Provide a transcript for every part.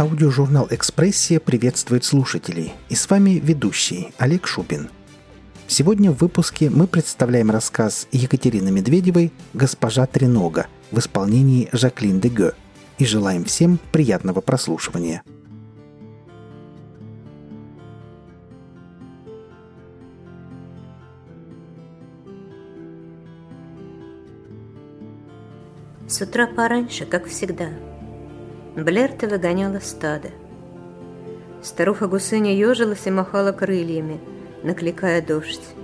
Аудиожурнал «Экспрессия» приветствует слушателей. И с вами ведущий Олег Шубин. Сегодня в выпуске мы представляем рассказ Екатерины Медведевой «Госпожа Тренога» в исполнении Жаклин Деге и желаем всем приятного прослушивания – С утра пораньше, как всегда, Блерта выгоняла стадо. Старуха-гусыня ежилась и махала крыльями, накликая дождь.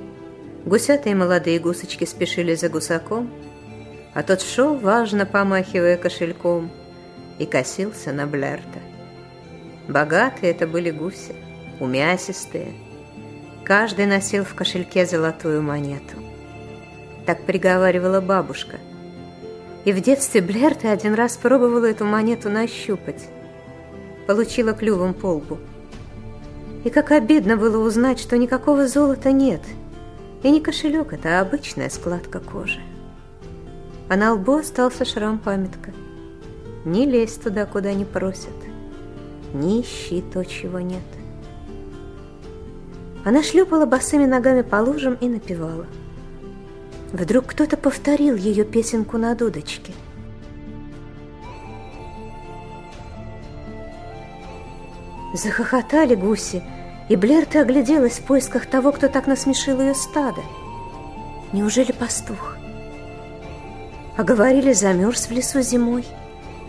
Гусята молодые гусочки спешили за гусаком, а тот шел, важно помахивая кошельком, и косился на Блерта. Богатые это были гуси, умясистые. Каждый носил в кошельке золотую монету. Так приговаривала бабушка – и в детстве Блерта один раз пробовала эту монету нащупать. Получила клювом по лбу. И как обидно было узнать, что никакого золота нет. И не кошелек это, а обычная складка кожи. А на лбу остался шрам-памятка. Не лезь туда, куда не просят. Не ищи то, чего нет. Она шлепала босыми ногами по лужам и напевала. Вдруг кто-то повторил ее песенку на дудочке. Захохотали гуси, и Блерта огляделась в поисках того, кто так насмешил ее стадо. Неужели пастух? А говорили, замерз в лесу зимой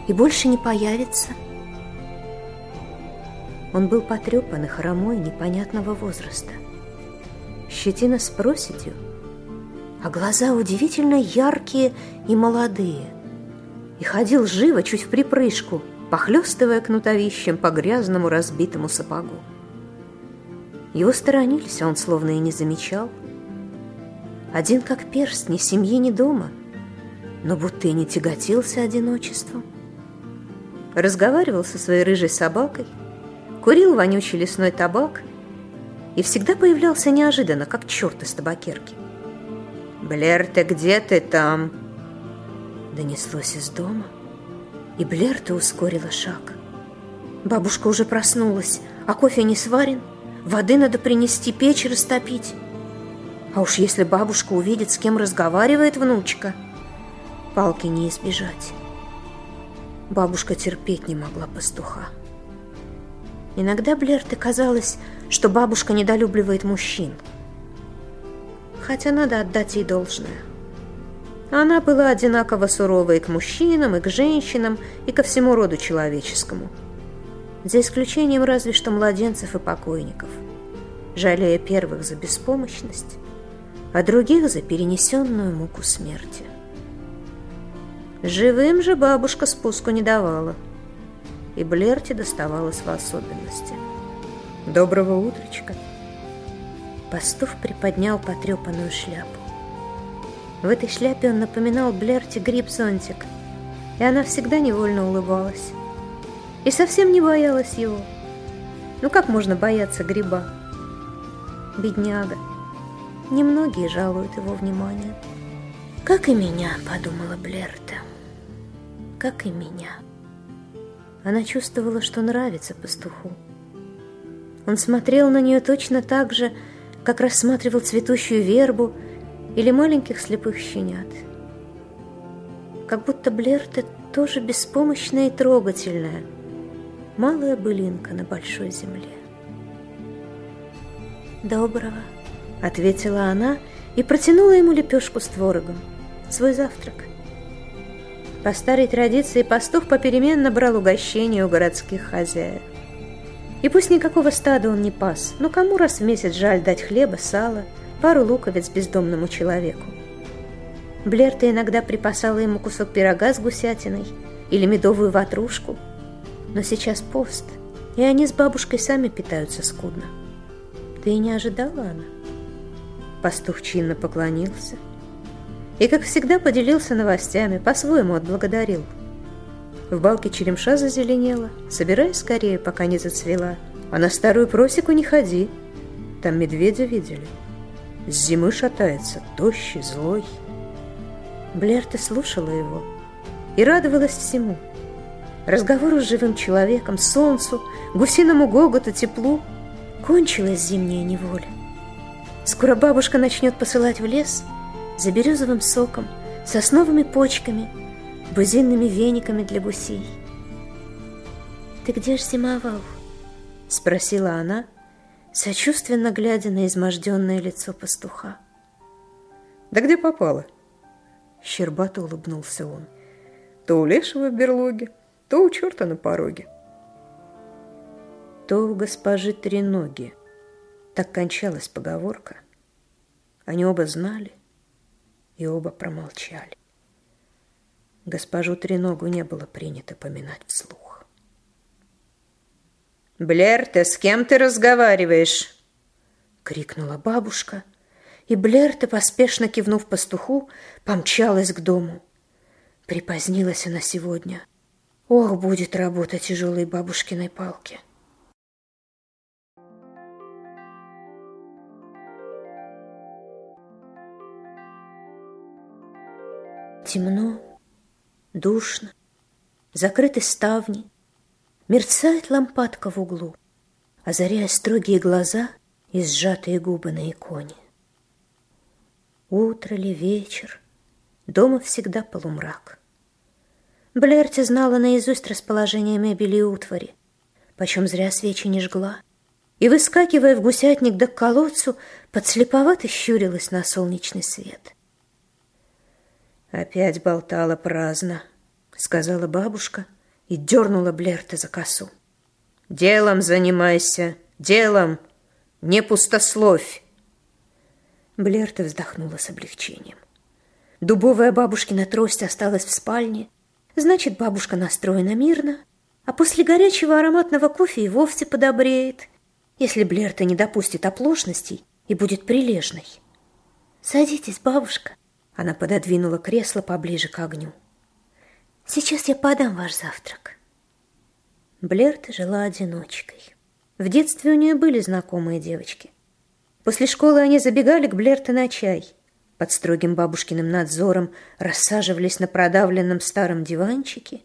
и больше не появится. Он был потрепан и хромой непонятного возраста. Щетина с проседью – а глаза удивительно яркие и молодые. И ходил живо, чуть в припрыжку, похлестывая кнутовищем по грязному разбитому сапогу. Его сторонились, а он словно и не замечал. Один как перст, ни семьи, ни дома, но будто и не тяготился одиночеством. Разговаривал со своей рыжей собакой, курил вонючий лесной табак и всегда появлялся неожиданно, как черт из табакерки. «Блерта, где ты там?» Донеслось из дома, и Блерта ускорила шаг. Бабушка уже проснулась, а кофе не сварен, воды надо принести, печь растопить. А уж если бабушка увидит, с кем разговаривает внучка, палки не избежать. Бабушка терпеть не могла пастуха. Иногда Блерте казалось, что бабушка недолюбливает мужчин – хотя надо отдать ей должное. Она была одинаково суровой и к мужчинам, и к женщинам, и ко всему роду человеческому. За исключением разве что младенцев и покойников, жалея первых за беспомощность, а других за перенесенную муку смерти. Живым же бабушка спуску не давала, и Блерти доставалось в особенности. «Доброго утречка!» Пастух приподнял потрепанную шляпу. В этой шляпе он напоминал Блерти гриб-зонтик, и она всегда невольно улыбалась. И совсем не боялась его. Ну как можно бояться гриба? Бедняга. Немногие жалуют его внимание. «Как и меня», — подумала Блерта. «Как и меня». Она чувствовала, что нравится пастуху. Он смотрел на нее точно так же, как рассматривал цветущую вербу или маленьких слепых щенят. Как будто Блерта тоже беспомощная и трогательная, малая былинка на большой земле. «Доброго», — ответила она и протянула ему лепешку с творогом, свой завтрак. По старой традиции пастух попеременно брал угощение у городских хозяев. И пусть никакого стада он не пас, но кому раз в месяц жаль дать хлеба, сала, пару луковиц бездомному человеку. Блерта иногда припасала ему кусок пирога с гусятиной или медовую ватрушку, но сейчас пост, и они с бабушкой сами питаются скудно. Ты и не ожидала она? Пастух чинно поклонился и, как всегда, поделился новостями, по-своему отблагодарил – в балке черемша зазеленела. Собирай скорее, пока не зацвела. А на старую просеку не ходи. Там медведя видели. С зимы шатается, тощий, злой. Блерта слушала его и радовалась всему. разговору с живым человеком, солнцу, гусиному гоготу, теплу, кончилась зимняя неволя. Скоро бабушка начнет посылать в лес за березовым соком, сосновыми почками, бузинными вениками для гусей. «Ты где ж зимовал?» — спросила она, сочувственно глядя на изможденное лицо пастуха. «Да где попало?» Щербато улыбнулся он. «То у лешего в берлоге, то у черта на пороге». То у госпожи Треноги. Так кончалась поговорка. Они оба знали и оба промолчали. Госпожу Треногу не было принято поминать вслух. «Блер, ты с кем ты разговариваешь?» — крикнула бабушка, и Блерта, поспешно кивнув пастуху, помчалась к дому. Припозднилась она сегодня. Ох, будет работа тяжелой бабушкиной палки. Темно, душно, закрыты ставни, Мерцает лампадка в углу, Озаряя строгие глаза И сжатые губы на иконе. Утро ли, вечер, дома всегда полумрак. Блерти знала наизусть расположение мебели и утвари, Почем зря свечи не жгла, И, выскакивая в гусятник да к колодцу, Подслеповато щурилась на солнечный свет. «Опять болтала праздно», — сказала бабушка и дернула Блерта за косу. «Делом занимайся, делом, не пустословь!» Блерта вздохнула с облегчением. Дубовая бабушкина трость осталась в спальне, значит, бабушка настроена мирно, а после горячего ароматного кофе и вовсе подобреет, если Блерта не допустит оплошностей и будет прилежной. «Садитесь, бабушка», она пододвинула кресло поближе к огню. «Сейчас я подам ваш завтрак». Блерта жила одиночкой. В детстве у нее были знакомые девочки. После школы они забегали к Блерте на чай. Под строгим бабушкиным надзором рассаживались на продавленном старом диванчике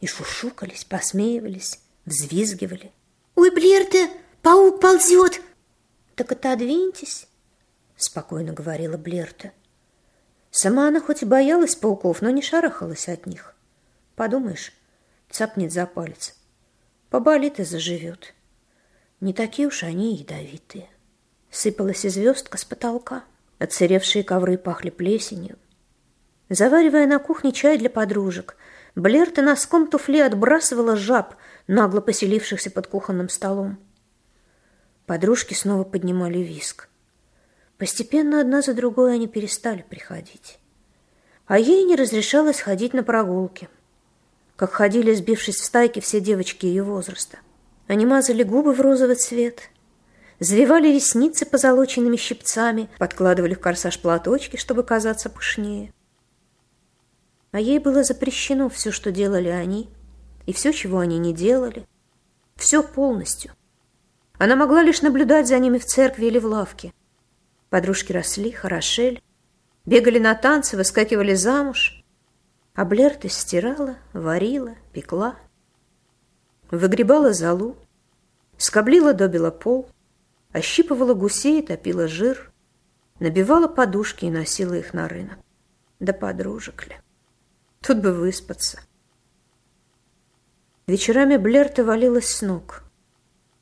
и шушукались, посмеивались, взвизгивали. «Ой, Блерта, паук ползет!» «Так отодвиньтесь», — спокойно говорила Блерта. Сама она хоть и боялась пауков, но не шарахалась от них. Подумаешь, цапнет за палец. Поболит и заживет. Не такие уж они ядовитые. Сыпалась и звездка с потолка. Отсыревшие ковры пахли плесенью. Заваривая на кухне чай для подружек, Блерта носком туфли отбрасывала жаб, нагло поселившихся под кухонным столом. Подружки снова поднимали виск. Постепенно одна за другой они перестали приходить. А ей не разрешалось ходить на прогулки, как ходили, сбившись в стайки, все девочки ее возраста. Они мазали губы в розовый цвет, завивали ресницы позолоченными щипцами, подкладывали в корсаж платочки, чтобы казаться пышнее. А ей было запрещено все, что делали они, и все, чего они не делали, все полностью. Она могла лишь наблюдать за ними в церкви или в лавке – Подружки росли, хорошели, бегали на танцы, выскакивали замуж. А Блерта стирала, варила, пекла. Выгребала золу, скоблила добила пол, ощипывала гусей, топила жир, набивала подушки и носила их на рынок. Да подружек ли. Тут бы выспаться. Вечерами Блерта валилась с ног,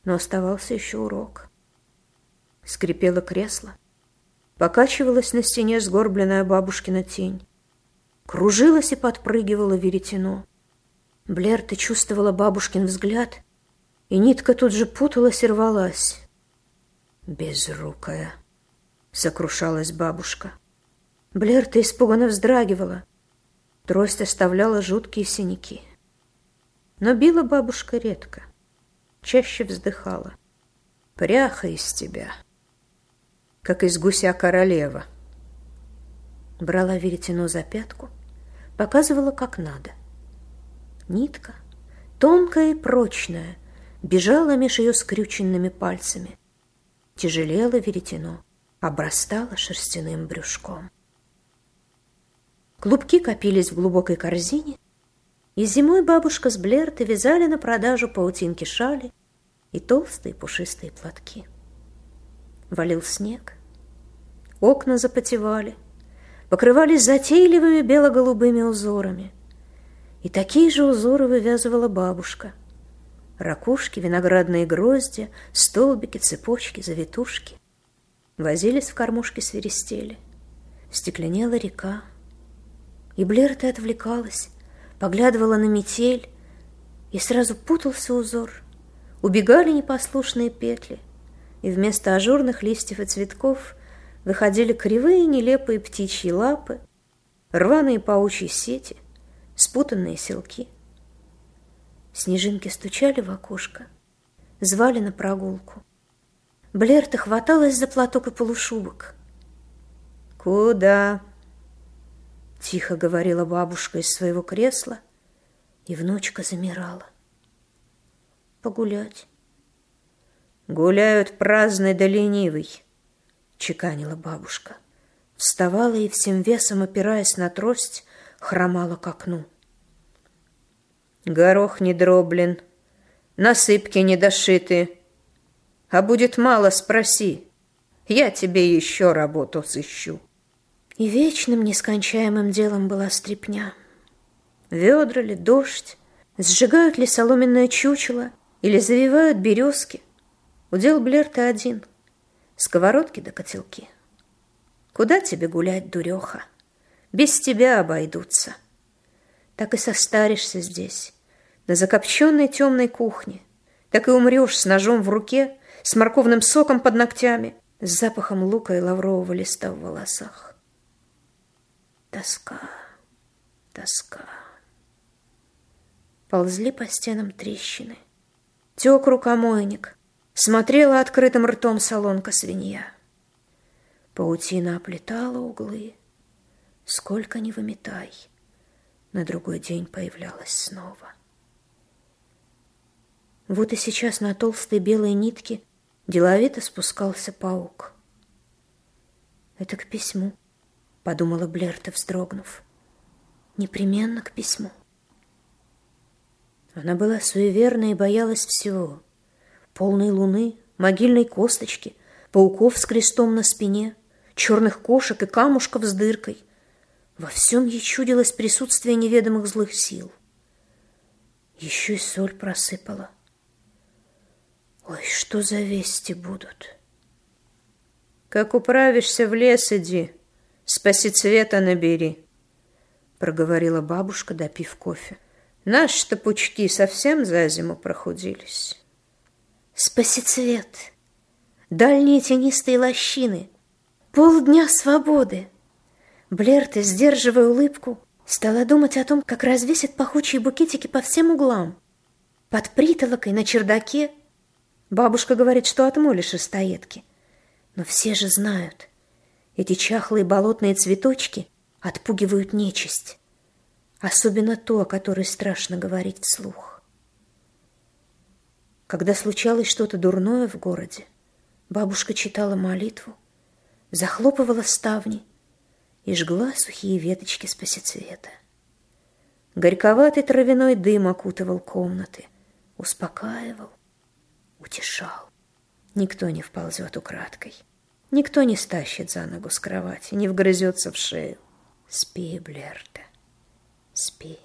но оставался еще урок. Скрипело кресло, Покачивалась на стене сгорбленная бабушкина тень. Кружилась и подпрыгивала веретено. Блерта чувствовала бабушкин взгляд, и нитка тут же путалась и рвалась. «Безрукая!» — сокрушалась бабушка. Блерта испуганно вздрагивала. Трость оставляла жуткие синяки. Но била бабушка редко, чаще вздыхала. «Пряха из тебя!» Как из гуся королева. Брала веретено за пятку, показывала, как надо. Нитка, тонкая и прочная, бежала меж ее скрюченными пальцами. Тяжелело веретено, обрастала шерстяным брюшком. Клубки копились в глубокой корзине, И зимой бабушка с Блертой вязали на продажу паутинки шали и толстые пушистые платки. Валил снег, окна запотевали, покрывались затейливыми бело-голубыми узорами. И такие же узоры вывязывала бабушка. Ракушки, виноградные грозди, столбики, цепочки, завитушки. Возились в кормушке свиристели. Стекленела река. И Блерта отвлекалась, поглядывала на метель, и сразу путался узор. Убегали непослушные петли, и вместо ажурных листьев и цветков выходили кривые нелепые птичьи лапы, рваные паучьи сети, спутанные селки. Снежинки стучали в окошко, звали на прогулку. Блерта хваталась за платок и полушубок. «Куда?» — тихо говорила бабушка из своего кресла, и внучка замирала. «Погулять». «Гуляют праздный да ленивый», — чеканила бабушка. Вставала и всем весом, опираясь на трость, хромала к окну. «Горох не дроблен, насыпки не дошиты. А будет мало, спроси, я тебе еще работу сыщу». И вечным нескончаемым делом была стрепня. Ведра ли, дождь, сжигают ли соломенное чучело или завивают березки — Удел Блерта один. Сковородки да котелки. Куда тебе гулять, дуреха? Без тебя обойдутся. Так и состаришься здесь, на закопченной темной кухне. Так и умрешь с ножом в руке, с морковным соком под ногтями, с запахом лука и лаврового листа в волосах. Тоска, тоска. Ползли по стенам трещины. Тек рукомойник, Смотрела открытым ртом солонка свинья. Паутина оплетала углы. Сколько ни выметай, на другой день появлялась снова. Вот и сейчас на толстой белой нитке деловито спускался паук. «Это к письму», — подумала Блерта, вздрогнув. «Непременно к письму». Она была суеверна и боялась всего — полной луны, могильной косточки, пауков с крестом на спине, черных кошек и камушков с дыркой. Во всем ей чудилось присутствие неведомых злых сил. Еще и соль просыпала. Ой, что за вести будут? Как управишься в лес, иди, спаси цвета набери, проговорила бабушка, допив кофе. Наши-то пучки совсем за зиму прохудились. Спасицвет, дальние тенистые лощины, полдня свободы. Блерта, сдерживая улыбку, стала думать о том, как развесят пахучие букетики по всем углам. Под притолокой, на чердаке. Бабушка говорит, что от моли шестоедки. Но все же знают, эти чахлые болотные цветочки отпугивают нечисть. Особенно то, о которой страшно говорить вслух. Когда случалось что-то дурное в городе, бабушка читала молитву, захлопывала ставни и жгла сухие веточки спасицвета. Горьковатый травяной дым окутывал комнаты, успокаивал, утешал. Никто не вползет украдкой, никто не стащит за ногу с кровати, не вгрызется в шею. Спи, Блерта, спи.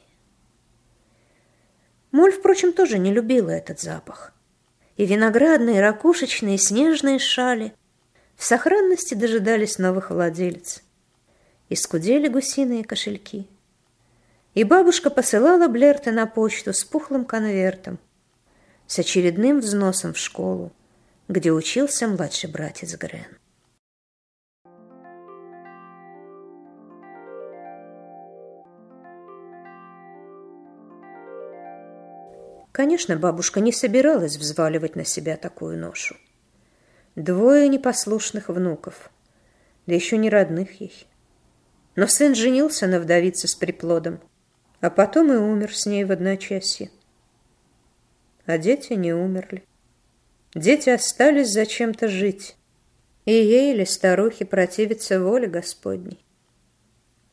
Моль, впрочем, тоже не любила этот запах и виноградные, ракушечные, снежные шали в сохранности дожидались новых владельцев. И скудели гусиные кошельки. И бабушка посылала Блерта на почту с пухлым конвертом, с очередным взносом в школу, где учился младший братец Грен. Конечно, бабушка не собиралась взваливать на себя такую ношу. Двое непослушных внуков, да еще не родных ей. Но сын женился на вдовице с приплодом, а потом и умер с ней в одночасье. А дети не умерли. Дети остались зачем-то жить, и ей или старухе противиться воле Господней.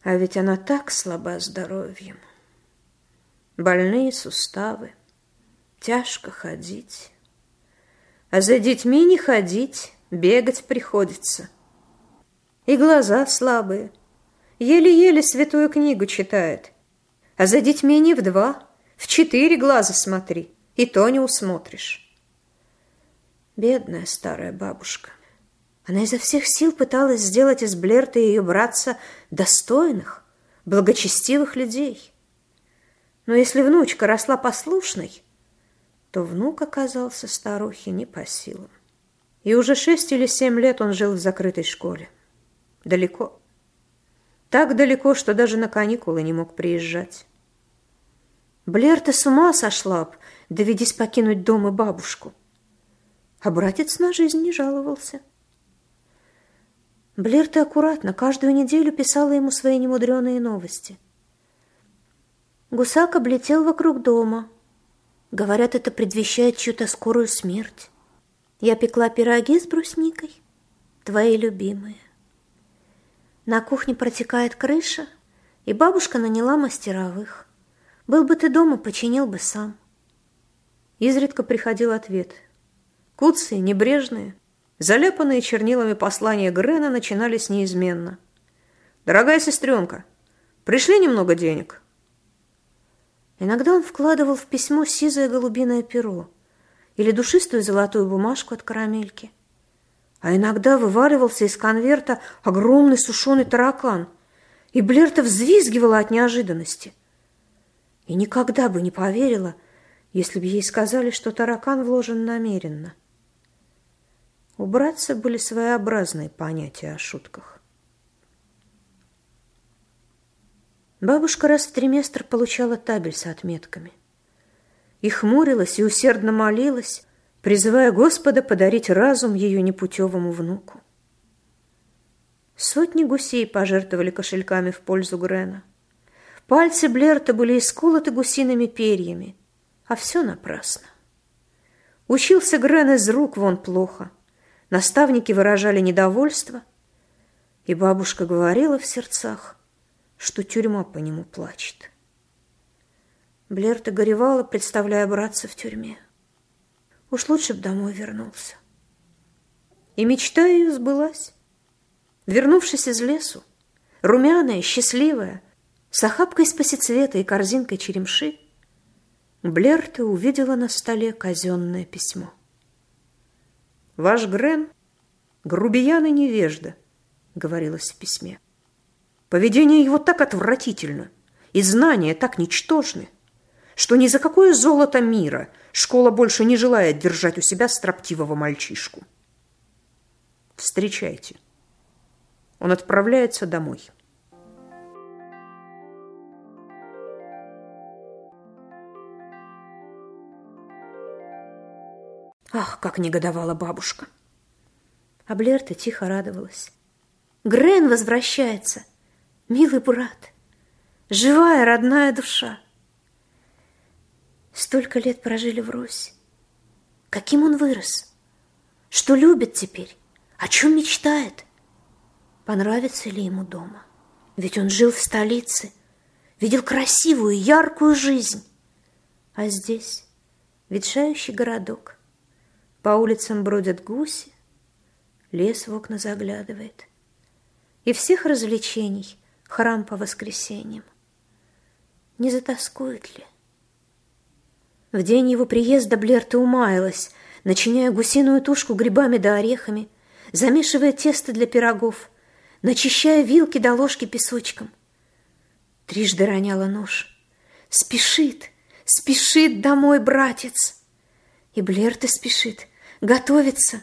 А ведь она так слаба здоровьем. больные суставы, тяжко ходить. А за детьми не ходить, бегать приходится. И глаза слабые, еле-еле святую книгу читает. А за детьми не в два, в четыре глаза смотри, и то не усмотришь. Бедная старая бабушка. Она изо всех сил пыталась сделать из Блерта и ее братца достойных, благочестивых людей. Но если внучка росла послушной, то внук оказался старухе не по силам. И уже шесть или семь лет он жил в закрытой школе. Далеко. Так далеко, что даже на каникулы не мог приезжать. Блерта с ума сошла б, доведись покинуть дом и бабушку. А братец на жизнь не жаловался. Блерта аккуратно каждую неделю писала ему свои немудреные новости. Гусак облетел вокруг дома. Говорят, это предвещает чью-то скорую смерть. Я пекла пироги с брусникой, твои любимые. На кухне протекает крыша, и бабушка наняла мастеровых. Был бы ты дома, починил бы сам. Изредка приходил ответ. Куцые, небрежные, заляпанные чернилами послания Грена начинались неизменно. «Дорогая сестренка, пришли немного денег?» Иногда он вкладывал в письмо сизое голубиное перо или душистую золотую бумажку от карамельки. А иногда вываливался из конверта огромный сушеный таракан, и Блерта взвизгивала от неожиданности. И никогда бы не поверила, если бы ей сказали, что таракан вложен намеренно. У братца были своеобразные понятия о шутках. Бабушка раз в триместр получала табель с отметками. И хмурилась, и усердно молилась, призывая Господа подарить разум ее непутевому внуку. Сотни гусей пожертвовали кошельками в пользу Грена. Пальцы Блерта были исколоты гусиными перьями – а все напрасно. Учился Грен из рук вон плохо. Наставники выражали недовольство, и бабушка говорила в сердцах, что тюрьма по нему плачет. Блерта горевала, представляя братца в тюрьме. Уж лучше б домой вернулся. И мечта ее сбылась. Вернувшись из лесу, румяная, счастливая, с охапкой спасицвета и корзинкой черемши, Блерта увидела на столе казенное письмо. «Ваш Грен — грубиян и невежда», — говорилось в письме. «Поведение его так отвратительно, и знания так ничтожны, что ни за какое золото мира школа больше не желает держать у себя строптивого мальчишку. Встречайте. Он отправляется домой». Ах, как негодовала бабушка! А Блерта тихо радовалась. Грен возвращается, милый брат, живая родная душа. Столько лет прожили в Русь. Каким он вырос? Что любит теперь? О чем мечтает? Понравится ли ему дома? Ведь он жил в столице, видел красивую, яркую жизнь. А здесь ветшающий городок — по улицам бродят гуси, лес в окна заглядывает. И всех развлечений храм по воскресеньям. Не затаскует ли? В день его приезда Блерта умаялась, начиняя гусиную тушку грибами да орехами, замешивая тесто для пирогов, начищая вилки до ложки песочком. Трижды роняла нож. Спешит, спешит домой братец. И Блерта спешит, Готовится.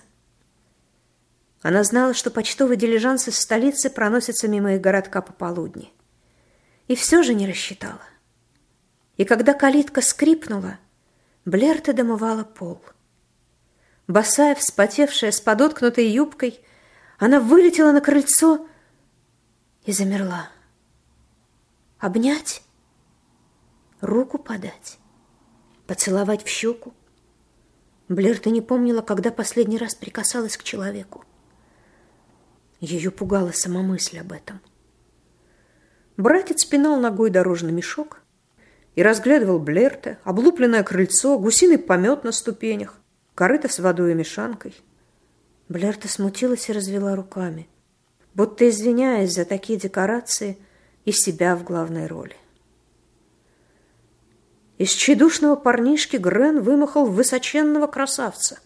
Она знала, что почтовый дилижанс из столицы проносится мимо их городка пополудни. И все же не рассчитала. И когда калитка скрипнула, Блерта домывала пол. Босая, вспотевшая, с подоткнутой юбкой, она вылетела на крыльцо и замерла. Обнять, руку подать, поцеловать в щеку, Блерта не помнила, когда последний раз прикасалась к человеку. Ее пугала сама мысль об этом. Братец пинал ногой дорожный мешок, и разглядывал Блерта, облупленное крыльцо, гусиный помет на ступенях, корыто с водой и мешанкой. Блерта смутилась и развела руками, будто извиняясь за такие декорации и себя в главной роли. Из тщедушного парнишки Грен вымахал высоченного красавца,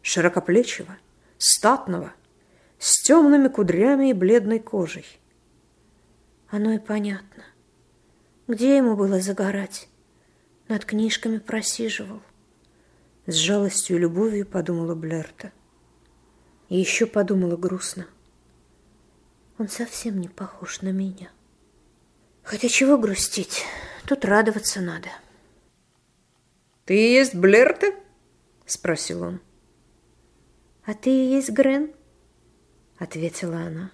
широкоплечего, статного, с темными кудрями и бледной кожей. Оно и понятно. Где ему было загорать? Над книжками просиживал. С жалостью и любовью подумала Блерта. И еще подумала грустно. Он совсем не похож на меня. Хотя чего грустить? Тут радоваться надо. «Ты и есть Блерта?» — спросил он. «А ты и есть Грен?» — ответила она.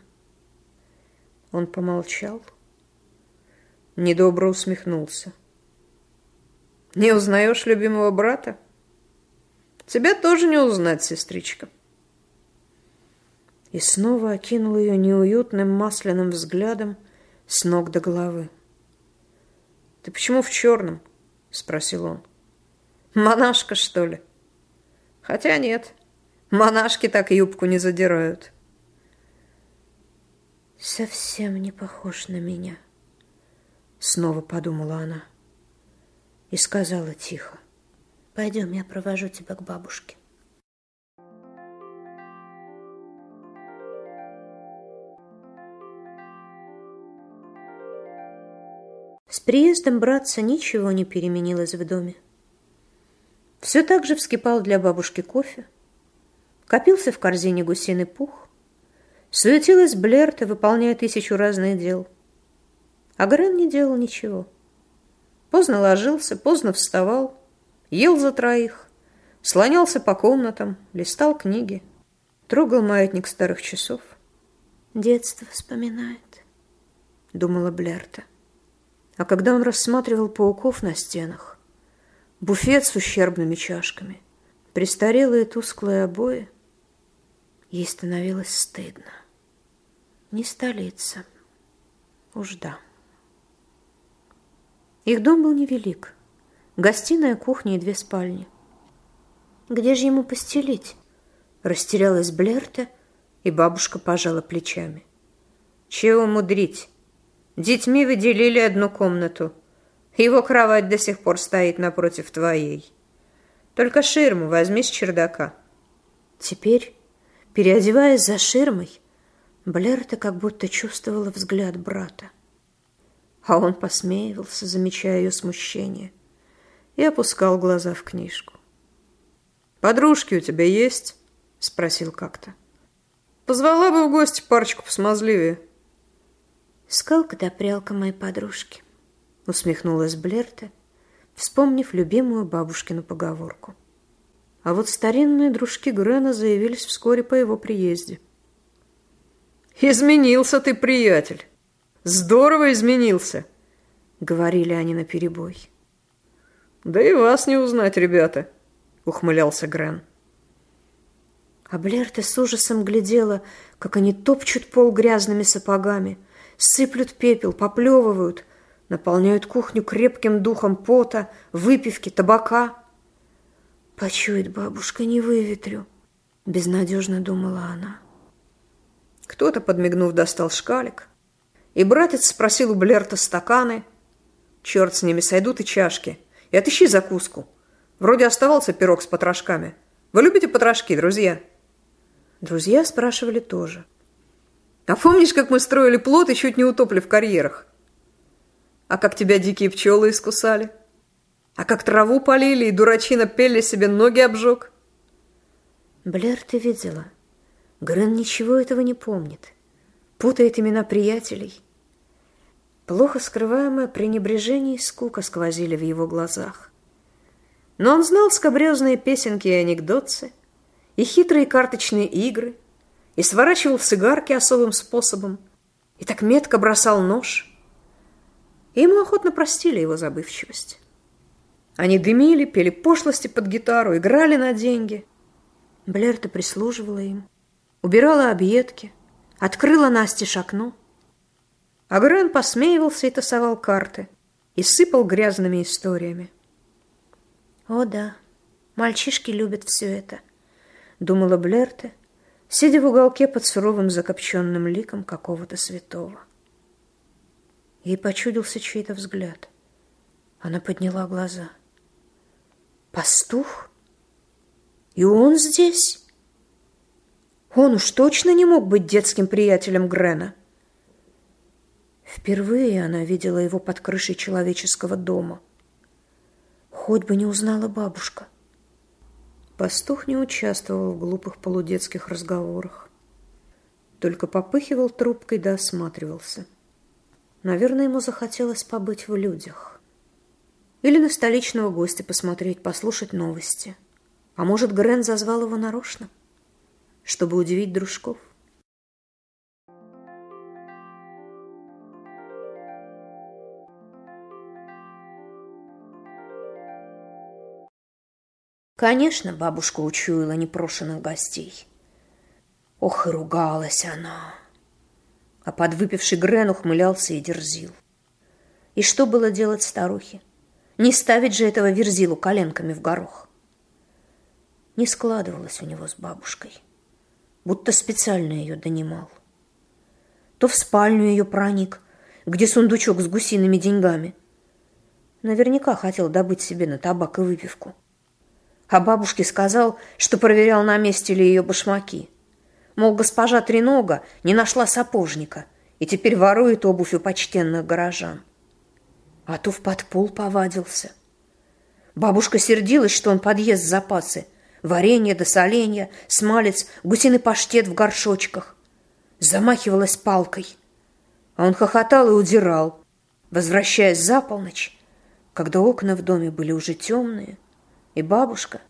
Он помолчал, недобро усмехнулся. «Не узнаешь любимого брата? Тебя тоже не узнать, сестричка». И снова окинул ее неуютным масляным взглядом с ног до головы. «Ты почему в черном?» — спросил он. Монашка, что ли? Хотя нет, монашки так юбку не задирают. Совсем не похож на меня, снова подумала она и сказала тихо. Пойдем, я провожу тебя к бабушке. С приездом братца ничего не переменилось в доме. Все так же вскипал для бабушки кофе. Копился в корзине гусиный пух. Суетилась Блерта, выполняя тысячу разных дел. А Грен не делал ничего. Поздно ложился, поздно вставал, ел за троих, слонялся по комнатам, листал книги, трогал маятник старых часов. «Детство вспоминает», — думала Блерта. А когда он рассматривал пауков на стенах, буфет с ущербными чашками, престарелые тусклые обои. Ей становилось стыдно. Не столица. Уж да. Их дом был невелик. Гостиная, кухня и две спальни. Где же ему постелить? Растерялась Блерта, и бабушка пожала плечами. Чего мудрить? Детьми выделили одну комнату – его кровать до сих пор стоит напротив твоей. Только ширму возьми с чердака. Теперь, переодеваясь за ширмой, Блерта как будто чувствовала взгляд брата. А он посмеивался, замечая ее смущение, и опускал глаза в книжку. «Подружки у тебя есть?» — спросил как-то. «Позвала бы в гости парочку посмазливее». Скалка да прялка моей подружки усмехнулась Блерта, вспомнив любимую бабушкину поговорку. А вот старинные дружки Грена заявились вскоре по его приезде. «Изменился ты, приятель! Здорово изменился!» — говорили они наперебой. «Да и вас не узнать, ребята!» — ухмылялся Грен. А Блерта с ужасом глядела, как они топчут пол грязными сапогами, сыплют пепел, поплевывают, наполняют кухню крепким духом пота, выпивки, табака. Почует бабушка, не выветрю, безнадежно думала она. Кто-то, подмигнув, достал шкалик, и братец спросил у Блерта стаканы. Черт с ними, сойдут и чашки. И отыщи закуску. Вроде оставался пирог с потрошками. Вы любите потрошки, друзья? Друзья спрашивали тоже. А помнишь, как мы строили плод и чуть не утопли в карьерах? А как тебя дикие пчелы искусали? А как траву полили и дурачина пели себе ноги обжег? Блер, ты видела? Грен ничего этого не помнит. Путает имена приятелей. Плохо скрываемое пренебрежение и скука сквозили в его глазах. Но он знал скобрезные песенки и анекдотцы, и хитрые карточные игры, и сворачивал сигарки особым способом, и так метко бросал нож — и ему охотно простили его забывчивость. Они дымили, пели пошлости под гитару, играли на деньги. Блерта прислуживала им, убирала объедки, открыла Насте окно. А Грен посмеивался и тасовал карты, и сыпал грязными историями. «О да, мальчишки любят все это», — думала Блерте, сидя в уголке под суровым закопченным ликом какого-то святого. Ей почудился чей-то взгляд. Она подняла глаза. «Пастух? И он здесь?» Он уж точно не мог быть детским приятелем Грена. Впервые она видела его под крышей человеческого дома. Хоть бы не узнала бабушка. Пастух не участвовал в глупых полудетских разговорах. Только попыхивал трубкой да осматривался. Наверное, ему захотелось побыть в людях. Или на столичного гостя посмотреть, послушать новости. А может, Грен зазвал его нарочно? чтобы удивить дружков. Конечно, бабушка учуяла непрошенных гостей. Ох, и ругалась она. А подвыпивший Грен ухмылялся и дерзил. И что было делать старухе? Не ставить же этого верзилу коленками в горох. Не складывалось у него с бабушкой будто специально ее донимал. То в спальню ее проник, где сундучок с гусиными деньгами. Наверняка хотел добыть себе на табак и выпивку. А бабушке сказал, что проверял, на месте ли ее башмаки. Мол, госпожа Тренога не нашла сапожника и теперь ворует обувь у почтенных горожан. А то в подпол повадился. Бабушка сердилась, что он подъест запасы – Варенье да соленья, смалец, гусиный паштет в горшочках. Замахивалась палкой. А он хохотал и удирал, возвращаясь за полночь, когда окна в доме были уже темные, и бабушка,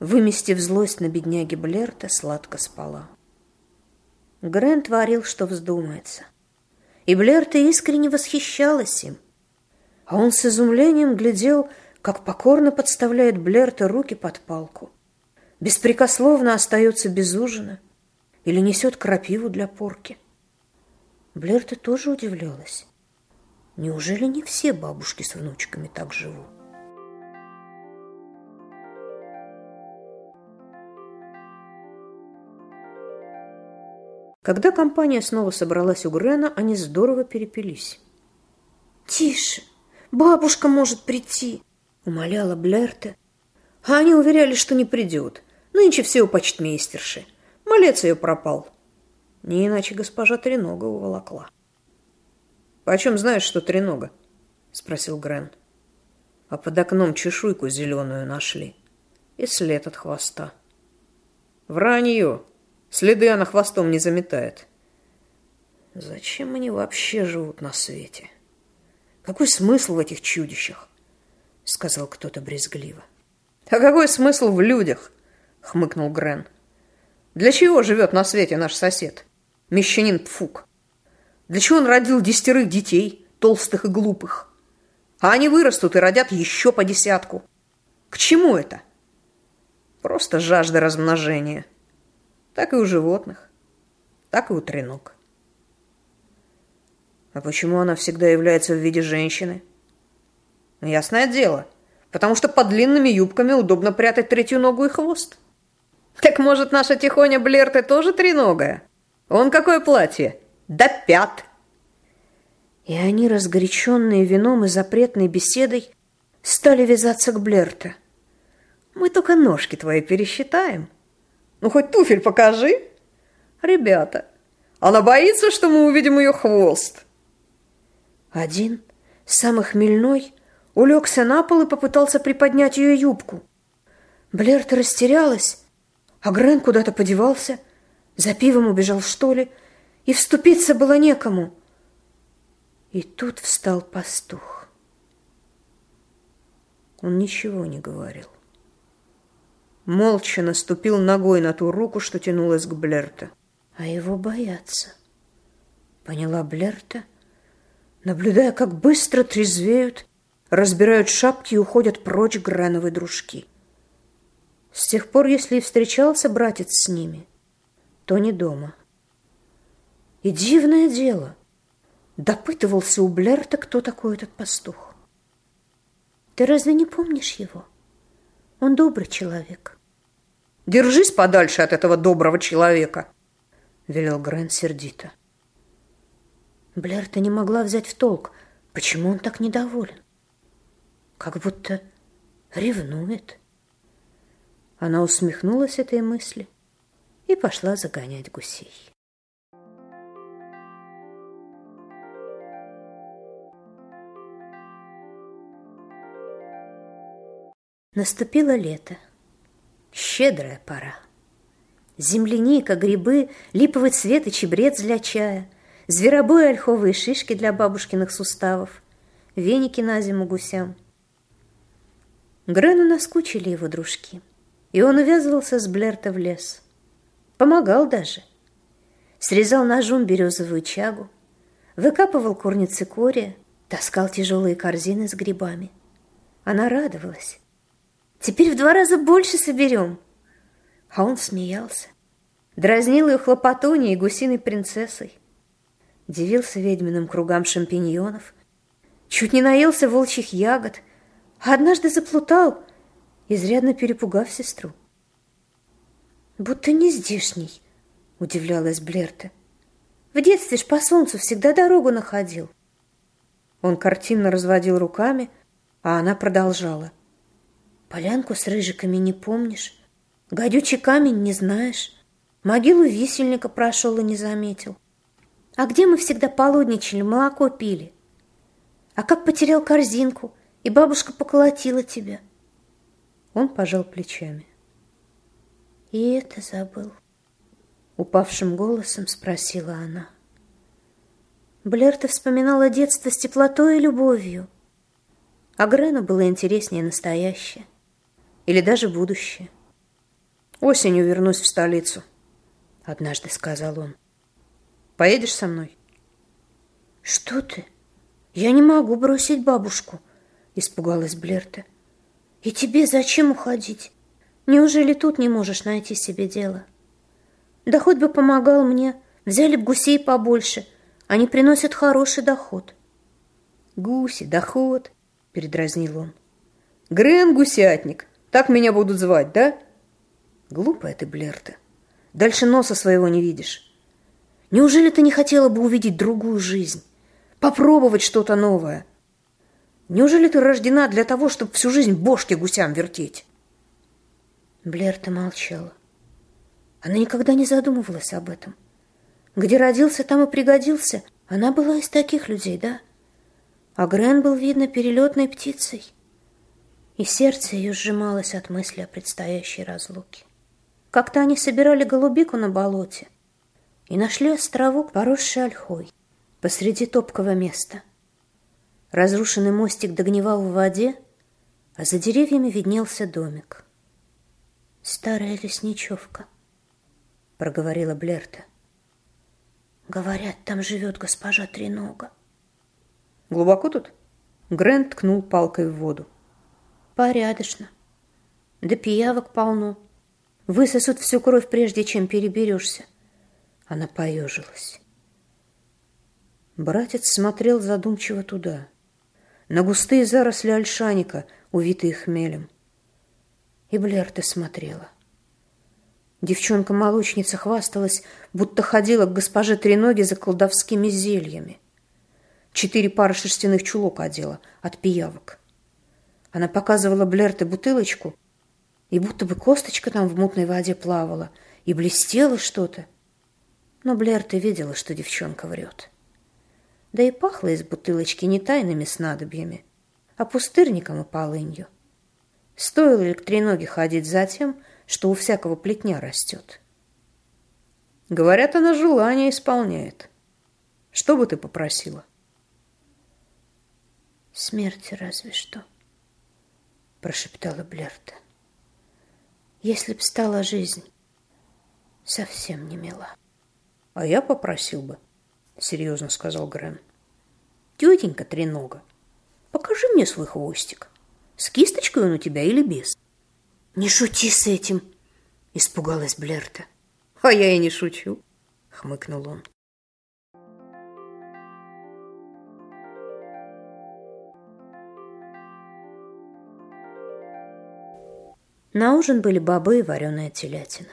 выместив злость на бедняге Блерта, сладко спала. Грен творил, что вздумается. И Блерта искренне восхищалась им. А он с изумлением глядел, как покорно подставляет Блерта руки под палку беспрекословно остается без ужина или несет крапиву для порки. Блерта тоже удивлялась. Неужели не все бабушки с внучками так живут? Когда компания снова собралась у Грена, они здорово перепились. «Тише, бабушка может прийти», — умоляла Блерта. А они уверяли, что не придет, Нынче все у почтмейстерши. Малец ее пропал. Не иначе госпожа Тренога уволокла. «Почем знаешь, что Тренога?» — спросил Грен. А под окном чешуйку зеленую нашли. И след от хвоста. Вранье. Следы она хвостом не заметает. Зачем они вообще живут на свете? Какой смысл в этих чудищах? Сказал кто-то брезгливо. А какой смысл в людях? хмыкнул Грен. Для чего живет на свете наш сосед? Мещанин Пфук. Для чего он родил десятерых детей, толстых и глупых? А они вырастут и родят еще по десятку. К чему это? Просто жажда размножения. Так и у животных, так и у тренок. А почему она всегда является в виде женщины? Ясное дело, потому что под длинными юбками удобно прятать третью ногу и хвост. Так может, наша Тихоня Блерты тоже треногая? Он какое платье? До пят. И они, разгоряченные вином и запретной беседой, стали вязаться к Блерте. Мы только ножки твои пересчитаем. Ну, хоть туфель покажи. Ребята, она боится, что мы увидим ее хвост. Один, самый хмельной, улегся на пол и попытался приподнять ее юбку. Блерта растерялась а Грен куда-то подевался, за пивом убежал, что ли, и вступиться было некому. И тут встал пастух. Он ничего не говорил. Молча наступил ногой на ту руку, что тянулась к Блерта. А его боятся. Поняла Блерта, наблюдая, как быстро трезвеют, разбирают шапки и уходят прочь грановые дружки. С тех пор, если и встречался братец с ними, то не дома. И дивное дело, допытывался у Блерта, кто такой этот пастух. Ты разве не помнишь его? Он добрый человек. Держись подальше от этого доброго человека, велел Грен сердито. Блерта не могла взять в толк, почему он так недоволен. Как будто ревнует. Она усмехнулась этой мысли и пошла загонять гусей. Наступило лето. Щедрая пора. Земляника, грибы, липовый цвет и чебрец для чая, зверобой ольховые шишки для бабушкиных суставов, веники на зиму гусям. Грену наскучили его дружки, и он увязывался с Блерта в лес. Помогал даже. Срезал ножом березовую чагу, выкапывал корни цикория, таскал тяжелые корзины с грибами. Она радовалась. Теперь в два раза больше соберем. А он смеялся. Дразнил ее хлопотуней и гусиной принцессой. Дивился ведьминым кругам шампиньонов. Чуть не наелся волчьих ягод. А однажды заплутал, изрядно перепугав сестру. «Будто не здешний», — удивлялась Блерта. «В детстве ж по солнцу всегда дорогу находил». Он картинно разводил руками, а она продолжала — Полянку с рыжиками не помнишь, гадючий камень не знаешь, могилу висельника прошел и не заметил. А где мы всегда полудничали, молоко пили? А как потерял корзинку, и бабушка поколотила тебя? Он пожал плечами. И это забыл. Упавшим голосом спросила она. Блерта вспоминала детство с теплотой и любовью. А Грену было интереснее настоящее или даже будущее. Осенью вернусь в столицу, однажды сказал он. Поедешь со мной? Что ты? Я не могу бросить бабушку, испугалась Блерта. И тебе зачем уходить? Неужели тут не можешь найти себе дело? Да хоть бы помогал мне, взяли бы гусей побольше, они приносят хороший доход. Гуси, доход, передразнил он. Грен гусятник, так меня будут звать, да? Глупая ты, Блерта. Дальше носа своего не видишь. Неужели ты не хотела бы увидеть другую жизнь? Попробовать что-то новое? Неужели ты рождена для того, чтобы всю жизнь бошки гусям вертеть? Блерта молчала. Она никогда не задумывалась об этом. Где родился, там и пригодился. Она была из таких людей, да? А Грен был, видно, перелетной птицей и сердце ее сжималось от мысли о предстоящей разлуке. Как-то они собирали голубику на болоте и нашли островок, поросший ольхой, посреди топкого места. Разрушенный мостик догнивал в воде, а за деревьями виднелся домик. «Старая лесничевка», — проговорила Блерта. «Говорят, там живет госпожа Тренога». «Глубоко тут?» Грэнд ткнул палкой в воду. Порядочно. Да пиявок полно. Высосут всю кровь, прежде чем переберешься. Она поежилась. Братец смотрел задумчиво туда, на густые заросли ольшаника, увитые хмелем. И Блерта смотрела. Девчонка-молочница хвасталась, будто ходила к госпоже Треноги за колдовскими зельями. Четыре пары шерстяных чулок одела от пиявок. Она показывала Блерте бутылочку, и будто бы косточка там в мутной воде плавала, и блестело что-то. Но Блерта видела, что девчонка врет. Да и пахло из бутылочки не тайными снадобьями, а пустырником и полынью. Стоило ли к треноге ходить за тем, что у всякого плетня растет? Говорят, она желание исполняет. Что бы ты попросила? Смерти разве что прошептала Блерта. Если б стала жизнь совсем не мила. А я попросил бы, серьезно сказал Грэм. Тетенька Тренога, покажи мне свой хвостик. С кисточкой он у тебя или без? Не шути с этим, испугалась Блерта. А я и не шучу, хмыкнул он. На ужин были бобы и вареная телятина.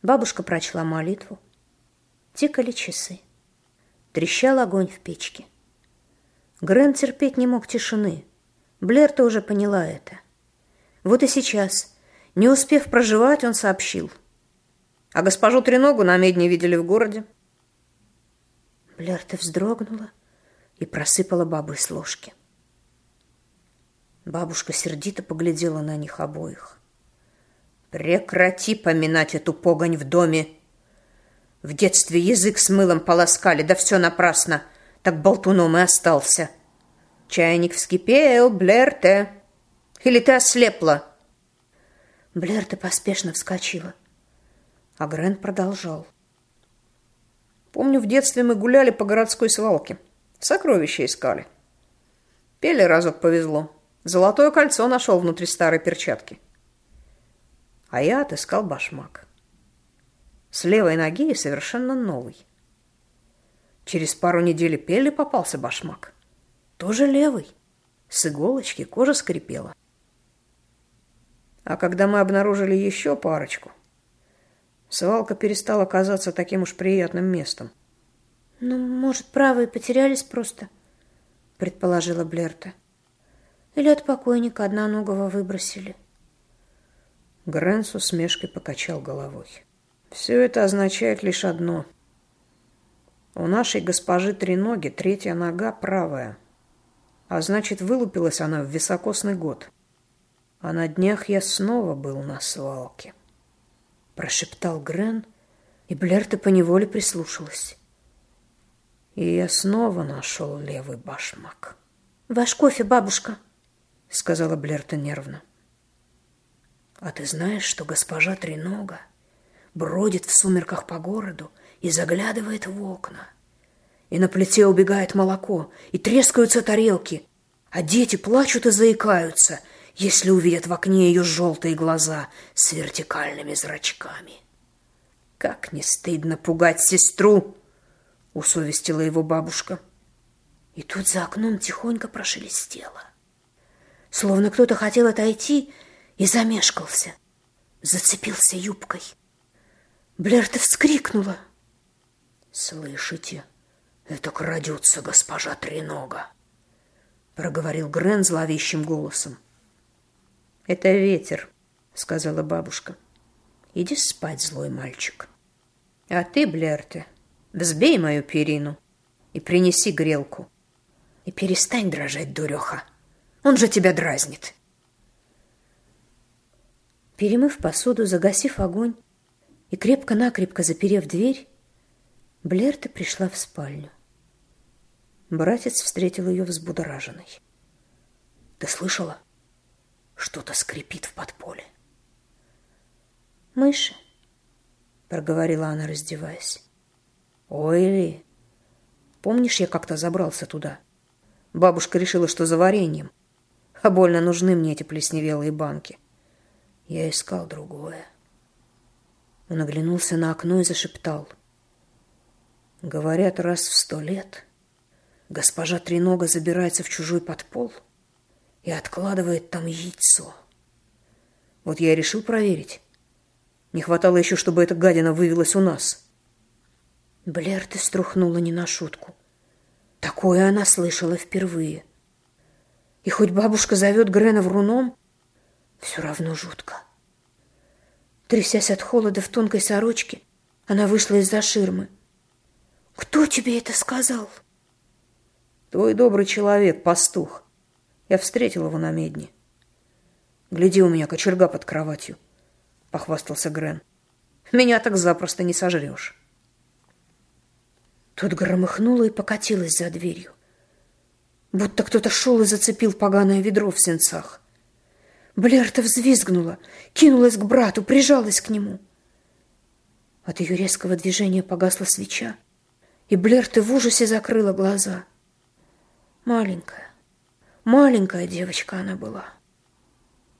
Бабушка прочла молитву. Тикали часы. Трещал огонь в печке. Грэм терпеть не мог тишины. Блэр-то уже поняла это. Вот и сейчас, не успев проживать, он сообщил. А госпожу Треногу на медне видели в городе. Блэр-то вздрогнула и просыпала бабы с ложки. Бабушка сердито поглядела на них обоих. Прекрати поминать эту погонь в доме. В детстве язык с мылом полоскали, да все напрасно. Так болтуном и остался. Чайник вскипел, Блерте. Или ты ослепла? Блерта поспешно вскочила. А Грен продолжал. Помню, в детстве мы гуляли по городской свалке. Сокровища искали. Пели разок повезло. Золотое кольцо нашел внутри старой перчатки а я отыскал башмак. С левой ноги и совершенно новый. Через пару недель пели попался башмак. Тоже левый. С иголочки кожа скрипела. А когда мы обнаружили еще парочку, свалка перестала казаться таким уж приятным местом. «Ну, может, правые потерялись просто?» — предположила Блерта. «Или от покойника одноногого выбросили?» Грен с усмешкой покачал головой. Все это означает лишь одно. У нашей госпожи три ноги, третья нога правая. А значит, вылупилась она в високосный год. А на днях я снова был на свалке. Прошептал Грен, и Блерта поневоле прислушалась. И я снова нашел левый башмак. «Ваш кофе, бабушка», — сказала Блерта нервно. А ты знаешь, что госпожа Тренога бродит в сумерках по городу и заглядывает в окна? И на плите убегает молоко, и трескаются тарелки, а дети плачут и заикаются, если увидят в окне ее желтые глаза с вертикальными зрачками. Как не стыдно пугать сестру, усовестила его бабушка. И тут за окном тихонько прошелестело. Словно кто-то хотел отойти, и замешкался. Зацепился юбкой. Блерта вскрикнула. «Слышите, это крадется госпожа Тренога», — проговорил Грен зловещим голосом. «Это ветер», — сказала бабушка. «Иди спать, злой мальчик. А ты, Блерте, взбей мою перину и принеси грелку. И перестань дрожать, дуреха. Он же тебя дразнит». Перемыв посуду, загасив огонь и крепко-накрепко заперев дверь, Блерта пришла в спальню. Братец встретил ее взбудораженной. «Ты слышала? Что-то скрипит в подполе». «Мыши», — проговорила она, раздеваясь. «Ой, ли, помнишь, я как-то забрался туда? Бабушка решила, что за вареньем. А больно нужны мне эти плесневелые банки. Я искал другое. Он оглянулся на окно и зашептал. Говорят, раз в сто лет госпожа Тренога забирается в чужой подпол и откладывает там яйцо. Вот я и решил проверить. Не хватало еще, чтобы эта гадина вывелась у нас. Блер, ты струхнула не на шутку. Такое она слышала впервые. И хоть бабушка зовет Грена вруном, все равно жутко. Трясясь от холода в тонкой сорочке, она вышла из-за ширмы. «Кто тебе это сказал?» «Твой добрый человек, пастух. Я встретил его на медне. Гляди, у меня кочерга под кроватью», — похвастался Грен. «Меня так запросто не сожрешь». Тут громыхнуло и покатилось за дверью. Будто кто-то шел и зацепил поганое ведро в сенцах. Блерта взвизгнула, кинулась к брату, прижалась к нему. От ее резкого движения погасла свеча, и Блерта в ужасе закрыла глаза. Маленькая, маленькая девочка она была.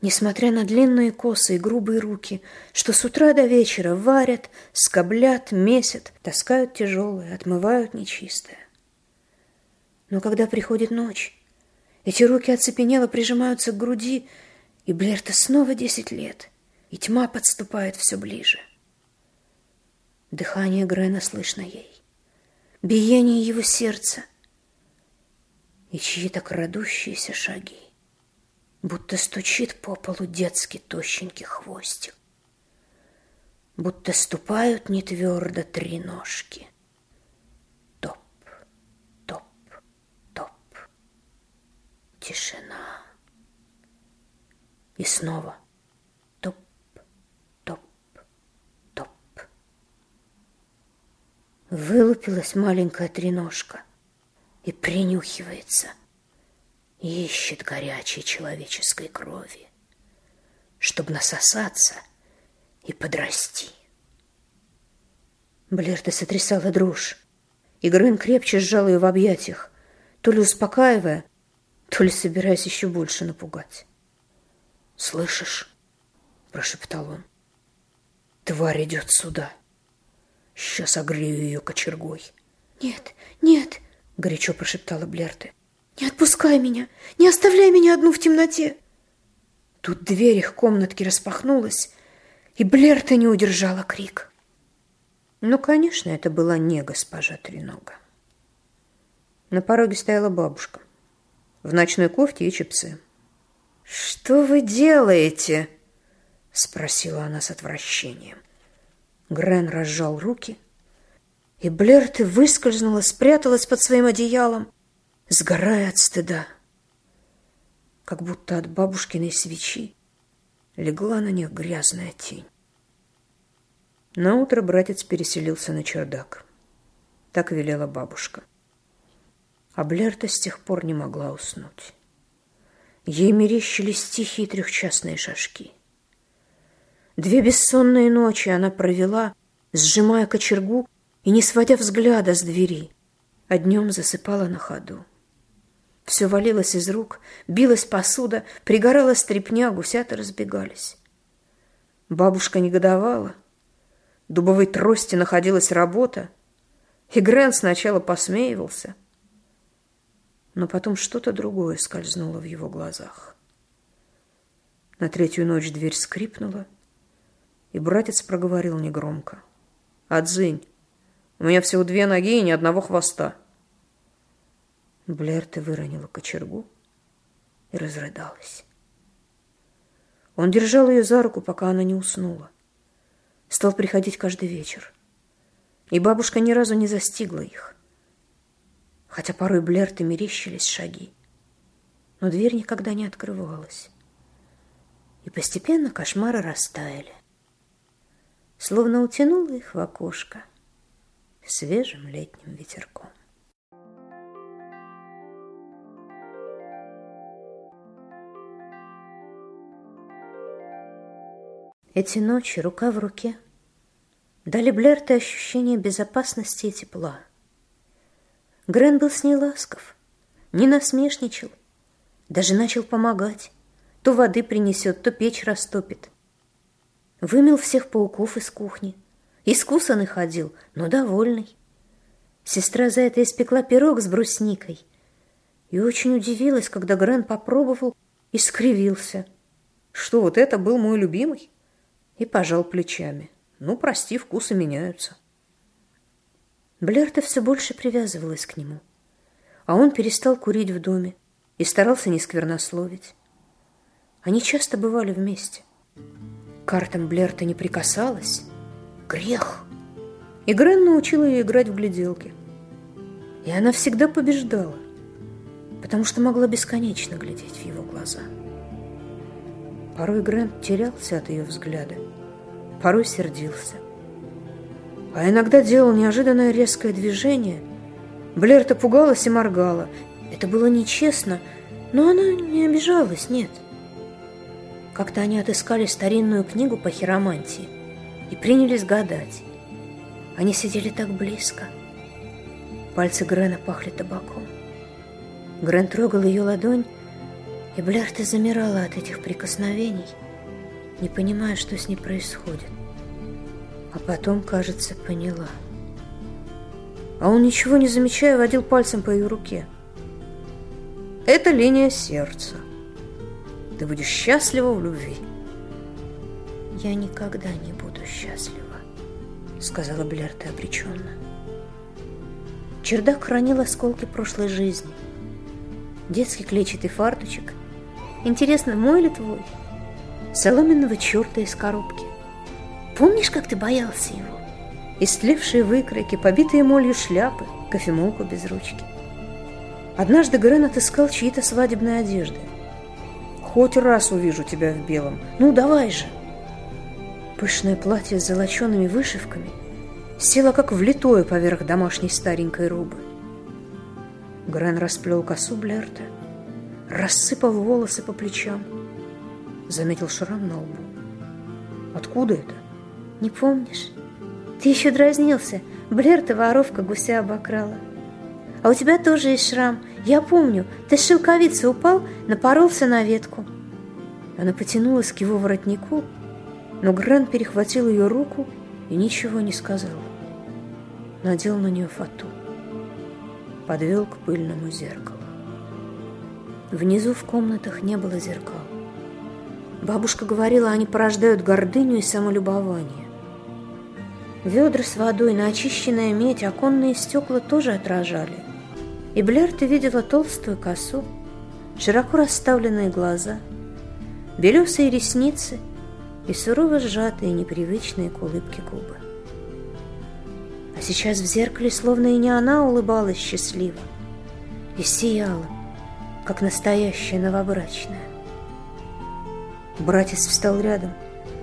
Несмотря на длинные косы и грубые руки, что с утра до вечера варят, скоблят, месят, таскают тяжелое, отмывают нечистое. Но когда приходит ночь, эти руки оцепенело прижимаются к груди, и Блерта снова десять лет, и тьма подступает все ближе. Дыхание Грена слышно ей, биение его сердца и чьи-то крадущиеся шаги, будто стучит по полу детский тощенький хвостик, будто ступают нетвердо три ножки. Топ, топ, топ. Тишина. И снова топ, топ, топ. Вылупилась маленькая треножка и принюхивается, ищет горячей человеческой крови, чтобы насосаться и подрасти. Блерта сотрясала дрожь, и Грен крепче сжал ее в объятиях, то ли успокаивая, то ли собираясь еще больше напугать. «Слышишь?» – прошептал он. «Тварь идет сюда. Сейчас огрею ее кочергой». «Нет, нет!» – горячо прошептала Блерты. «Не отпускай меня! Не оставляй меня одну в темноте!» Тут дверь их комнатки распахнулась, и Блерта не удержала крик. Ну, конечно, это была не госпожа Тренога. На пороге стояла бабушка в ночной кофте и чепце. «Что вы делаете?» — спросила она с отвращением. Грен разжал руки, и Блерты выскользнула, спряталась под своим одеялом, сгорая от стыда. Как будто от бабушкиной свечи легла на них грязная тень. На утро братец переселился на чердак. Так велела бабушка. А Блерта с тех пор не могла уснуть. Ей мерещились тихие трехчастные шажки. Две бессонные ночи она провела, сжимая кочергу и не сводя взгляда с двери, а днем засыпала на ходу. Все валилось из рук, билась посуда, пригорала стрепня, гусята разбегались. Бабушка негодовала. Дубовой трости находилась работа, и Грен сначала посмеивался — но потом что-то другое скользнуло в его глазах. На третью ночь дверь скрипнула, и братец проговорил негромко. «Адзынь, у меня всего две ноги и ни одного хвоста». Блерта выронила кочергу и разрыдалась. Он держал ее за руку, пока она не уснула. Стал приходить каждый вечер. И бабушка ни разу не застигла их хотя порой Блерты мерещились шаги. Но дверь никогда не открывалась. И постепенно кошмары растаяли. Словно утянуло их в окошко свежим летним ветерком. Эти ночи рука в руке дали Блерте ощущение безопасности и тепла – Грен был с ней ласков, не насмешничал, даже начал помогать. То воды принесет, то печь растопит. Вымел всех пауков из кухни. Искусанный ходил, но довольный. Сестра за это испекла пирог с брусникой. И очень удивилась, когда Грен попробовал и скривился. Что, вот это был мой любимый? И пожал плечами. Ну, прости, вкусы меняются. Блерта все больше привязывалась к нему, а он перестал курить в доме и старался не сквернословить. Они часто бывали вместе. Картам Блерта не прикасалась. Грех. И Грен научила ее играть в гляделки. И она всегда побеждала, потому что могла бесконечно глядеть в его глаза. Порой Грен терялся от ее взгляда, порой сердился а иногда делал неожиданное резкое движение. Блерта пугалась и моргала. Это было нечестно, но она не обижалась, нет. Как-то они отыскали старинную книгу по хиромантии и принялись гадать. Они сидели так близко. Пальцы Грена пахли табаком. Грен трогал ее ладонь, и Блерта замирала от этих прикосновений, не понимая, что с ней происходит а потом, кажется, поняла. А он, ничего не замечая, водил пальцем по ее руке. Это линия сердца. Ты будешь счастлива в любви. Я никогда не буду счастлива, сказала Блерта обреченно. Чердак хранил осколки прошлой жизни. Детский клетчатый фарточек. Интересно, мой или твой? Соломенного черта из коробки. Помнишь, как ты боялся его? Истлевшие выкройки, побитые молью шляпы, кофемолку без ручки. Однажды Грен отыскал чьи-то свадебные одежды. «Хоть раз увижу тебя в белом. Ну, давай же!» Пышное платье с золочеными вышивками село как влитое поверх домашней старенькой рубы. Грен расплел косу Блерта, рассыпал волосы по плечам, заметил шрам на лбу. «Откуда это?» «Не помнишь? Ты еще дразнился. Блерта воровка гуся обокрала». А у тебя тоже есть шрам. Я помню, ты с шелковицы упал, напоролся на ветку. Она потянулась к его воротнику, но Гран перехватил ее руку и ничего не сказал. Надел на нее фату. Подвел к пыльному зеркалу. Внизу в комнатах не было зеркал. Бабушка говорила, они порождают гордыню и самолюбование. Ведра с водой на очищенная медь оконные стекла тоже отражали – и Блерта видела толстую косу, широко расставленные глаза, белесые ресницы и сурово сжатые непривычные к улыбке губы. А сейчас в зеркале словно и не она улыбалась счастливо и сияла, как настоящая новобрачная. Братец встал рядом,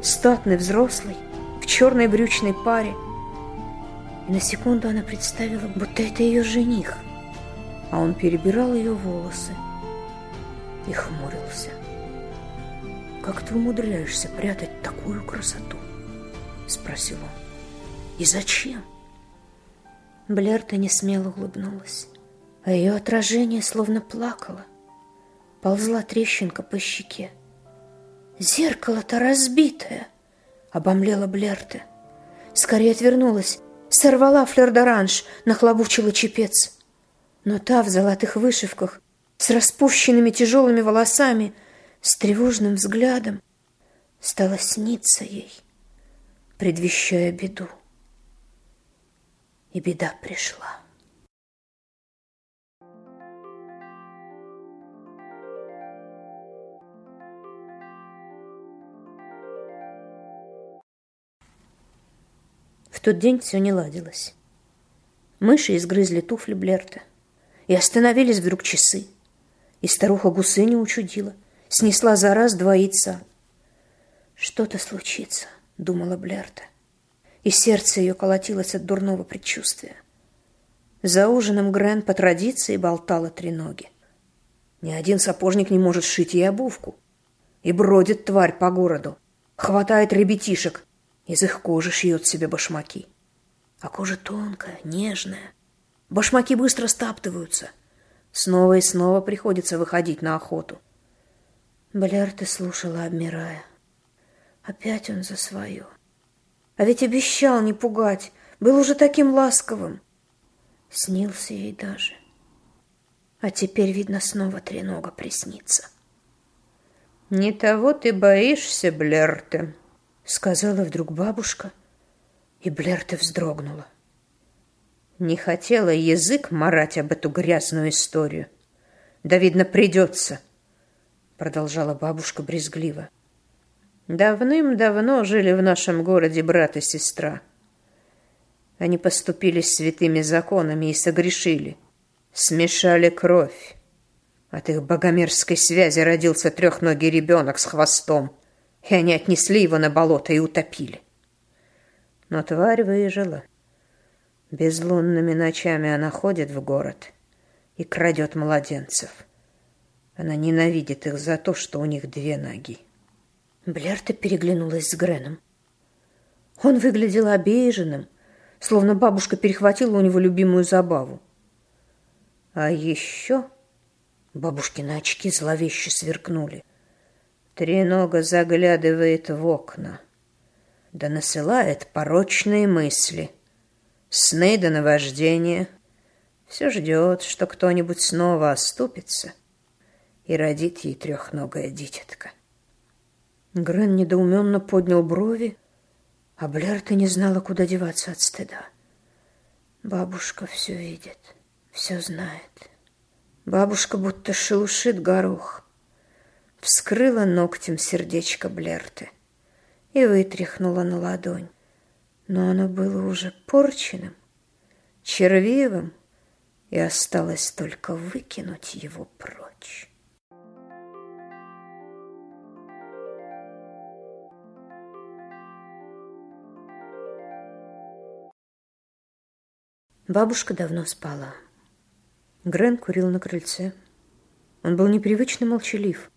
статный, взрослый, в черной брючной паре, и на секунду она представила, будто это ее жених — а он перебирал ее волосы и хмурился. «Как ты умудряешься прятать такую красоту?» — спросил он. «И зачем?» Блерта несмело улыбнулась, а ее отражение словно плакало. Ползла трещинка по щеке. «Зеркало-то разбитое!» — обомлела Блерта. Скорее отвернулась, сорвала флер-д'оранж, нахлобучила чепец — но та в золотых вышивках, с распущенными тяжелыми волосами, с тревожным взглядом, стала сниться ей, предвещая беду. И беда пришла. Тот день все не ладилось. Мыши изгрызли туфли Блерта. И остановились вдруг часы. И старуха Гусыня учудила. Снесла за раз два яйца. «Что-то случится», — думала Блерта. И сердце ее колотилось от дурного предчувствия. За ужином Грен по традиции болтала три ноги. Ни один сапожник не может сшить ей обувку. И бродит тварь по городу. Хватает ребятишек. Из их кожи шьет себе башмаки. А кожа тонкая, нежная. Башмаки быстро стаптываются. Снова и снова приходится выходить на охоту. Блярта слушала, обмирая. Опять он за свое. А ведь обещал не пугать, был уже таким ласковым. Снился ей даже. А теперь, видно, снова тренога приснится. «Не того ты боишься, Блерте», — сказала вдруг бабушка, и Блерте вздрогнула. Не хотела язык марать об эту грязную историю. Да, видно, придется, продолжала бабушка брезгливо. Давным-давно жили в нашем городе брат и сестра. Они поступили святыми законами и согрешили. Смешали кровь. От их богомерзкой связи родился трехногий ребенок с хвостом, и они отнесли его на болото и утопили. Но тварь выжила. Безлунными ночами она ходит в город и крадет младенцев. Она ненавидит их за то, что у них две ноги. Блерта переглянулась с Греном. Он выглядел обиженным, словно бабушка перехватила у него любимую забаву. А еще бабушкины очки зловеще сверкнули. Тренога заглядывает в окна, да насылает порочные мысли — сны до наваждения. Все ждет, что кто-нибудь снова оступится и родит ей трехногая дитятка. Грен недоуменно поднял брови, а Блерта не знала, куда деваться от стыда. Бабушка все видит, все знает. Бабушка будто шелушит горох. Вскрыла ногтем сердечко Блерты и вытряхнула на ладонь. Но оно было уже порченным, червивым, и осталось только выкинуть его прочь. Бабушка давно спала. Грен курил на крыльце. Он был непривычно молчалив,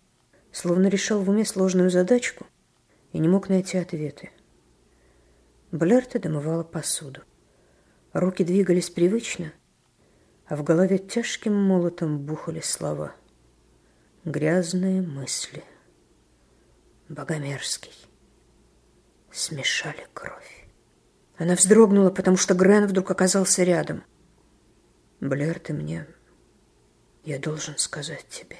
словно решал в уме сложную задачку и не мог найти ответы. Блерта домывала посуду. Руки двигались привычно, а в голове тяжким молотом бухали слова. Грязные мысли. Богомерзкий. Смешали кровь. Она вздрогнула, потому что Грен вдруг оказался рядом. «Блер, ты мне я должен сказать тебе.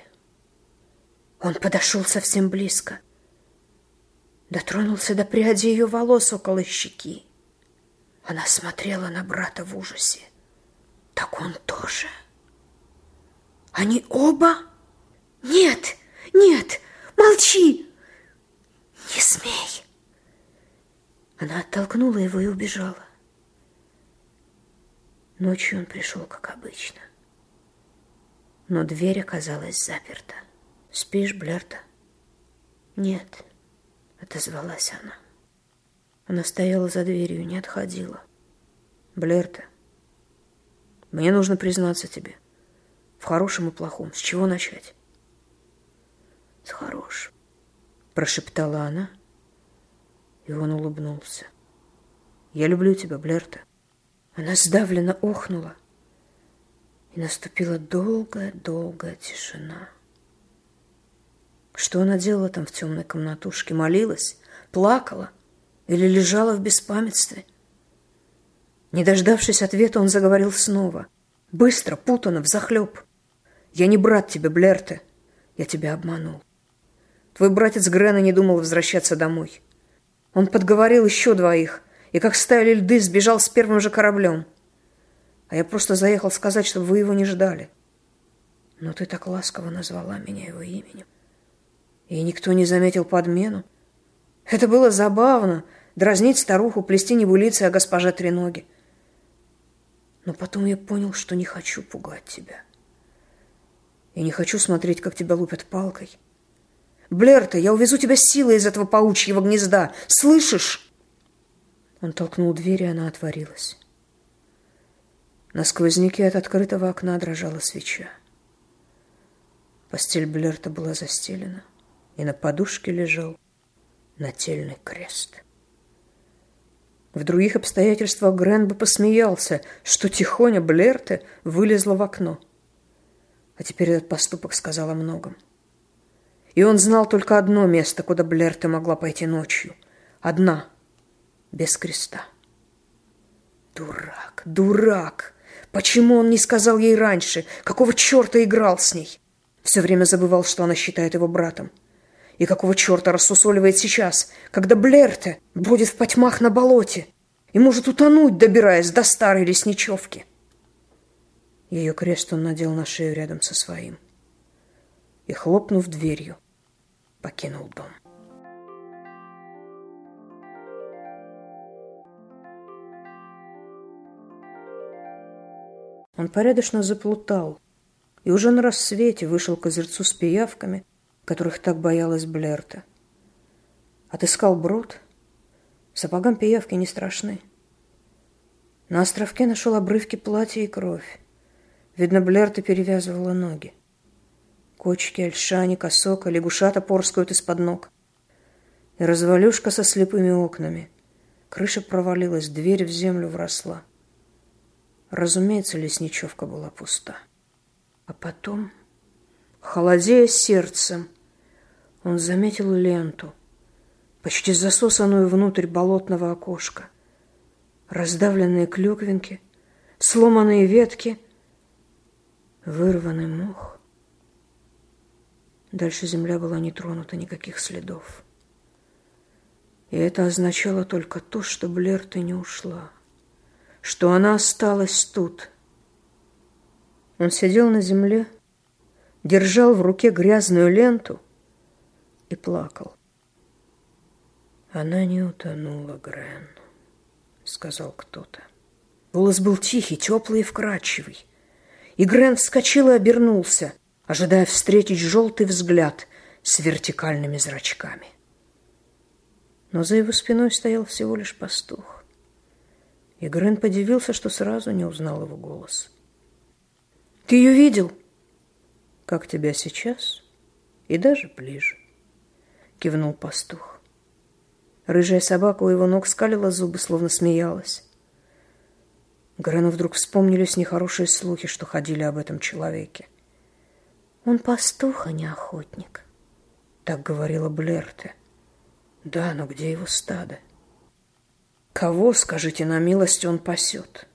Он подошел совсем близко. Дотронулся до пряди ее волос около щеки. Она смотрела на брата в ужасе. Так он тоже. Они оба? Нет, нет, молчи! Не смей! Она оттолкнула его и убежала. Ночью он пришел, как обычно но дверь оказалась заперта. «Спишь, Блерта?» «Нет», — отозвалась она. Она стояла за дверью и не отходила. «Блерта, мне нужно признаться тебе. В хорошем и плохом. С чего начать?» «С хорошим», — прошептала она, и он улыбнулся. «Я люблю тебя, Блерта». Она сдавленно охнула, и наступила долгая-долгая тишина. Что она делала там в темной комнатушке? Молилась? Плакала? Или лежала в беспамятстве? Не дождавшись ответа, он заговорил снова. Быстро, путано, взахлеб. «Я не брат тебе, Блерте. Я тебя обманул. Твой братец Грена не думал возвращаться домой. Он подговорил еще двоих, и как стаяли льды, сбежал с первым же кораблем. А я просто заехал сказать, чтобы вы его не ждали. Но ты так ласково назвала меня его именем. И никто не заметил подмену. Это было забавно, дразнить старуху, плести небылицы о госпоже Треноге. Но потом я понял, что не хочу пугать тебя. И не хочу смотреть, как тебя лупят палкой. Блерта, я увезу тебя силой из этого паучьего гнезда. Слышишь? Он толкнул дверь, и она отворилась. На сквозняке от открытого окна дрожала свеча. Постель Блерта была застелена, и на подушке лежал нательный крест. В других обстоятельствах Грен бы посмеялся, что тихоня Блерта вылезла в окно. А теперь этот поступок сказал о многом. И он знал только одно место, куда Блерта могла пойти ночью. Одна, без креста. Дурак, дурак! Почему он не сказал ей раньше? Какого черта играл с ней? Все время забывал, что она считает его братом. И какого черта рассусоливает сейчас, когда Блерте будет в потьмах на болоте и может утонуть, добираясь до старой лесничевки? Ее крест он надел на шею рядом со своим и, хлопнув дверью, покинул дом. Он порядочно заплутал и уже на рассвете вышел к озерцу с пиявками, которых так боялась Блерта. Отыскал брод. Сапогам пиявки не страшны. На островке нашел обрывки платья и кровь. Видно, Блерта перевязывала ноги. Кочки, альшани, косока, лягушата порскают из-под ног. И развалюшка со слепыми окнами. Крыша провалилась, дверь в землю вросла. Разумеется, лесничевка была пуста. А потом, холодея сердцем, он заметил ленту, почти засосанную внутрь болотного окошка. Раздавленные клюквинки, сломанные ветки, вырванный мох. Дальше земля была не тронута, никаких следов. И это означало только то, что Блерта не ушла, что она осталась тут. Он сидел на земле, держал в руке грязную ленту и плакал. Она не утонула, Грен, сказал кто-то. Голос был тихий, теплый и вкрадчивый. И Грен вскочил и обернулся, ожидая встретить желтый взгляд с вертикальными зрачками но за его спиной стоял всего лишь пастух. И Грен подивился, что сразу не узнал его голос. «Ты ее видел?» «Как тебя сейчас?» «И даже ближе», — кивнул пастух. Рыжая собака у его ног скалила зубы, словно смеялась. Грену вдруг вспомнились нехорошие слухи, что ходили об этом человеке. «Он пастух, а не охотник», — так говорила Блерте. Да, но где его стадо? Кого, скажите на милость, он пасет?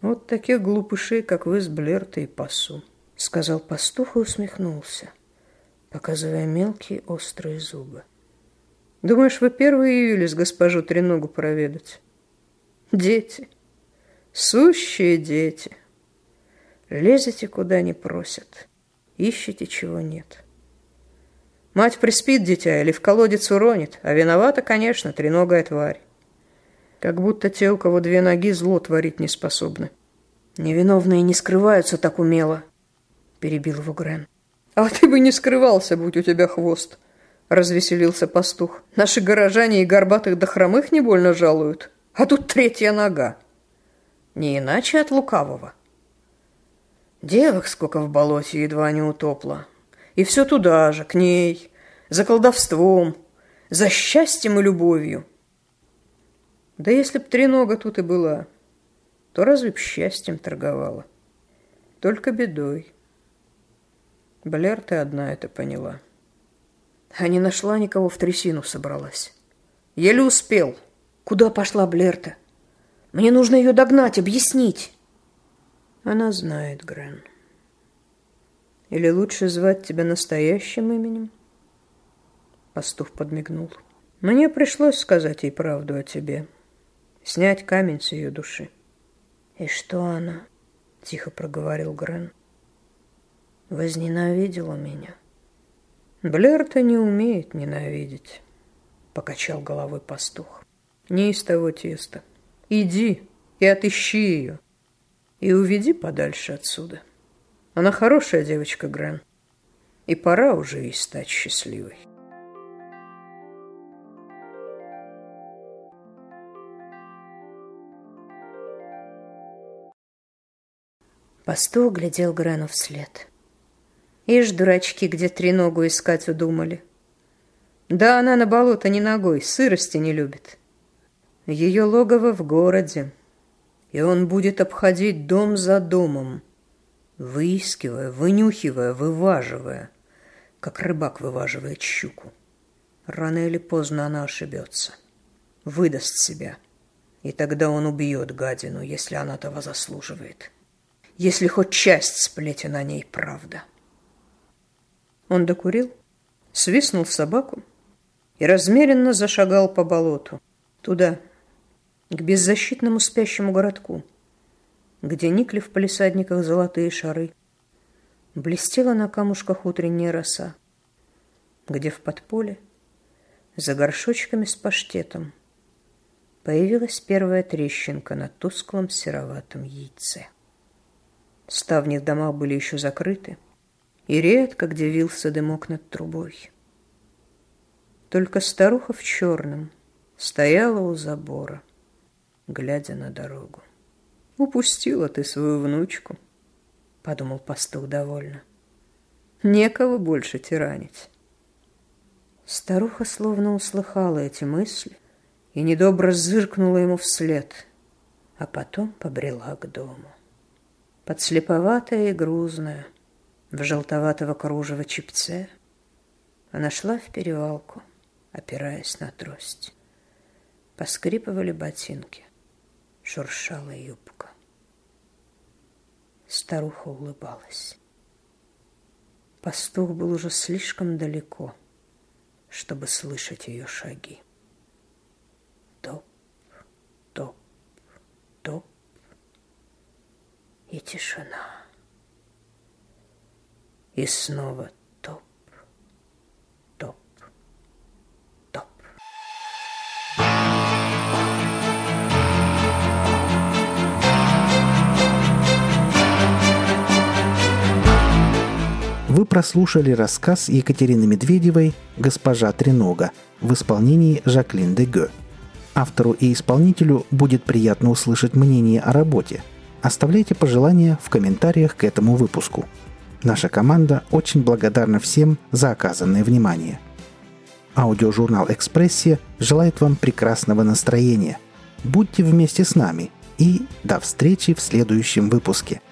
Вот таких глупышей, как вы с Блертой, пасу, сказал пастух и усмехнулся, показывая мелкие острые зубы. Думаешь, вы первые явились госпожу Треногу проведать? Дети, сущие дети. Лезете, куда не просят, ищете, чего нет. Мать приспит дитя или в колодец уронит, а виновата, конечно, треногая тварь. Как будто те, у кого две ноги, зло творить не способны. Невиновные не скрываются так умело, перебил его Грен. А ты бы не скрывался, будь у тебя хвост, развеселился пастух. Наши горожане и горбатых до хромых не больно жалуют, а тут третья нога. Не иначе от лукавого. Девок сколько в болоте едва не утопло, и все туда же, к ней, за колдовством, за счастьем и любовью. Да если б тренога тут и была, то разве б счастьем торговала? Только бедой. Блер ты одна это поняла. А не нашла никого в трясину собралась. Еле успел. Куда пошла Блерта? Мне нужно ее догнать, объяснить. Она знает, Грен. Или лучше звать тебя настоящим именем? Пастух подмигнул. Мне пришлось сказать ей правду о тебе. Снять камень с ее души. И что она? Тихо проговорил Грен. Возненавидела меня. Блэр-то не умеет ненавидеть, покачал головой пастух. Не из того теста. Иди и отыщи ее. И уведи подальше отсюда. — она хорошая девочка, Грен. И пора уже ей стать счастливой. Пастух глядел Грену вслед. Ишь, дурачки, где треногу искать удумали. Да она на болото не ногой, сырости не любит. Ее логово в городе, и он будет обходить дом за домом, выискивая, вынюхивая, вываживая, как рыбак вываживает щуку. Рано или поздно она ошибется, выдаст себя, и тогда он убьет гадину, если она того заслуживает, если хоть часть сплетен о ней правда. Он докурил, свистнул собаку и размеренно зашагал по болоту, туда, к беззащитному спящему городку, где никли в палисадниках золотые шары. Блестела на камушках утренняя роса, где в подполе, за горшочками с паштетом, появилась первая трещинка на тусклом сероватом яйце. Ставни в домах были еще закрыты, и редко где вился дымок над трубой. Только старуха в черном стояла у забора, глядя на дорогу. Упустила ты свою внучку, подумал пастух довольно. Некого больше тиранить. Старуха словно услыхала эти мысли и недобро зыркнула ему вслед, а потом побрела к дому. Подслеповатая и грузная, в желтоватого кружева чипце. Она шла в перевалку, опираясь на трость. Поскрипывали ботинки, шуршала юбка. Старуха улыбалась. Пастух был уже слишком далеко, чтобы слышать ее шаги. Топ, топ, топ и тишина. И снова топ, топ, топ. Вы прослушали рассказ Екатерины Медведевой «Госпожа Тренога» в исполнении Жаклин Деге. Автору и исполнителю будет приятно услышать мнение о работе. Оставляйте пожелания в комментариях к этому выпуску. Наша команда очень благодарна всем за оказанное внимание. Аудиожурнал «Экспрессия» желает вам прекрасного настроения. Будьте вместе с нами и до встречи в следующем выпуске –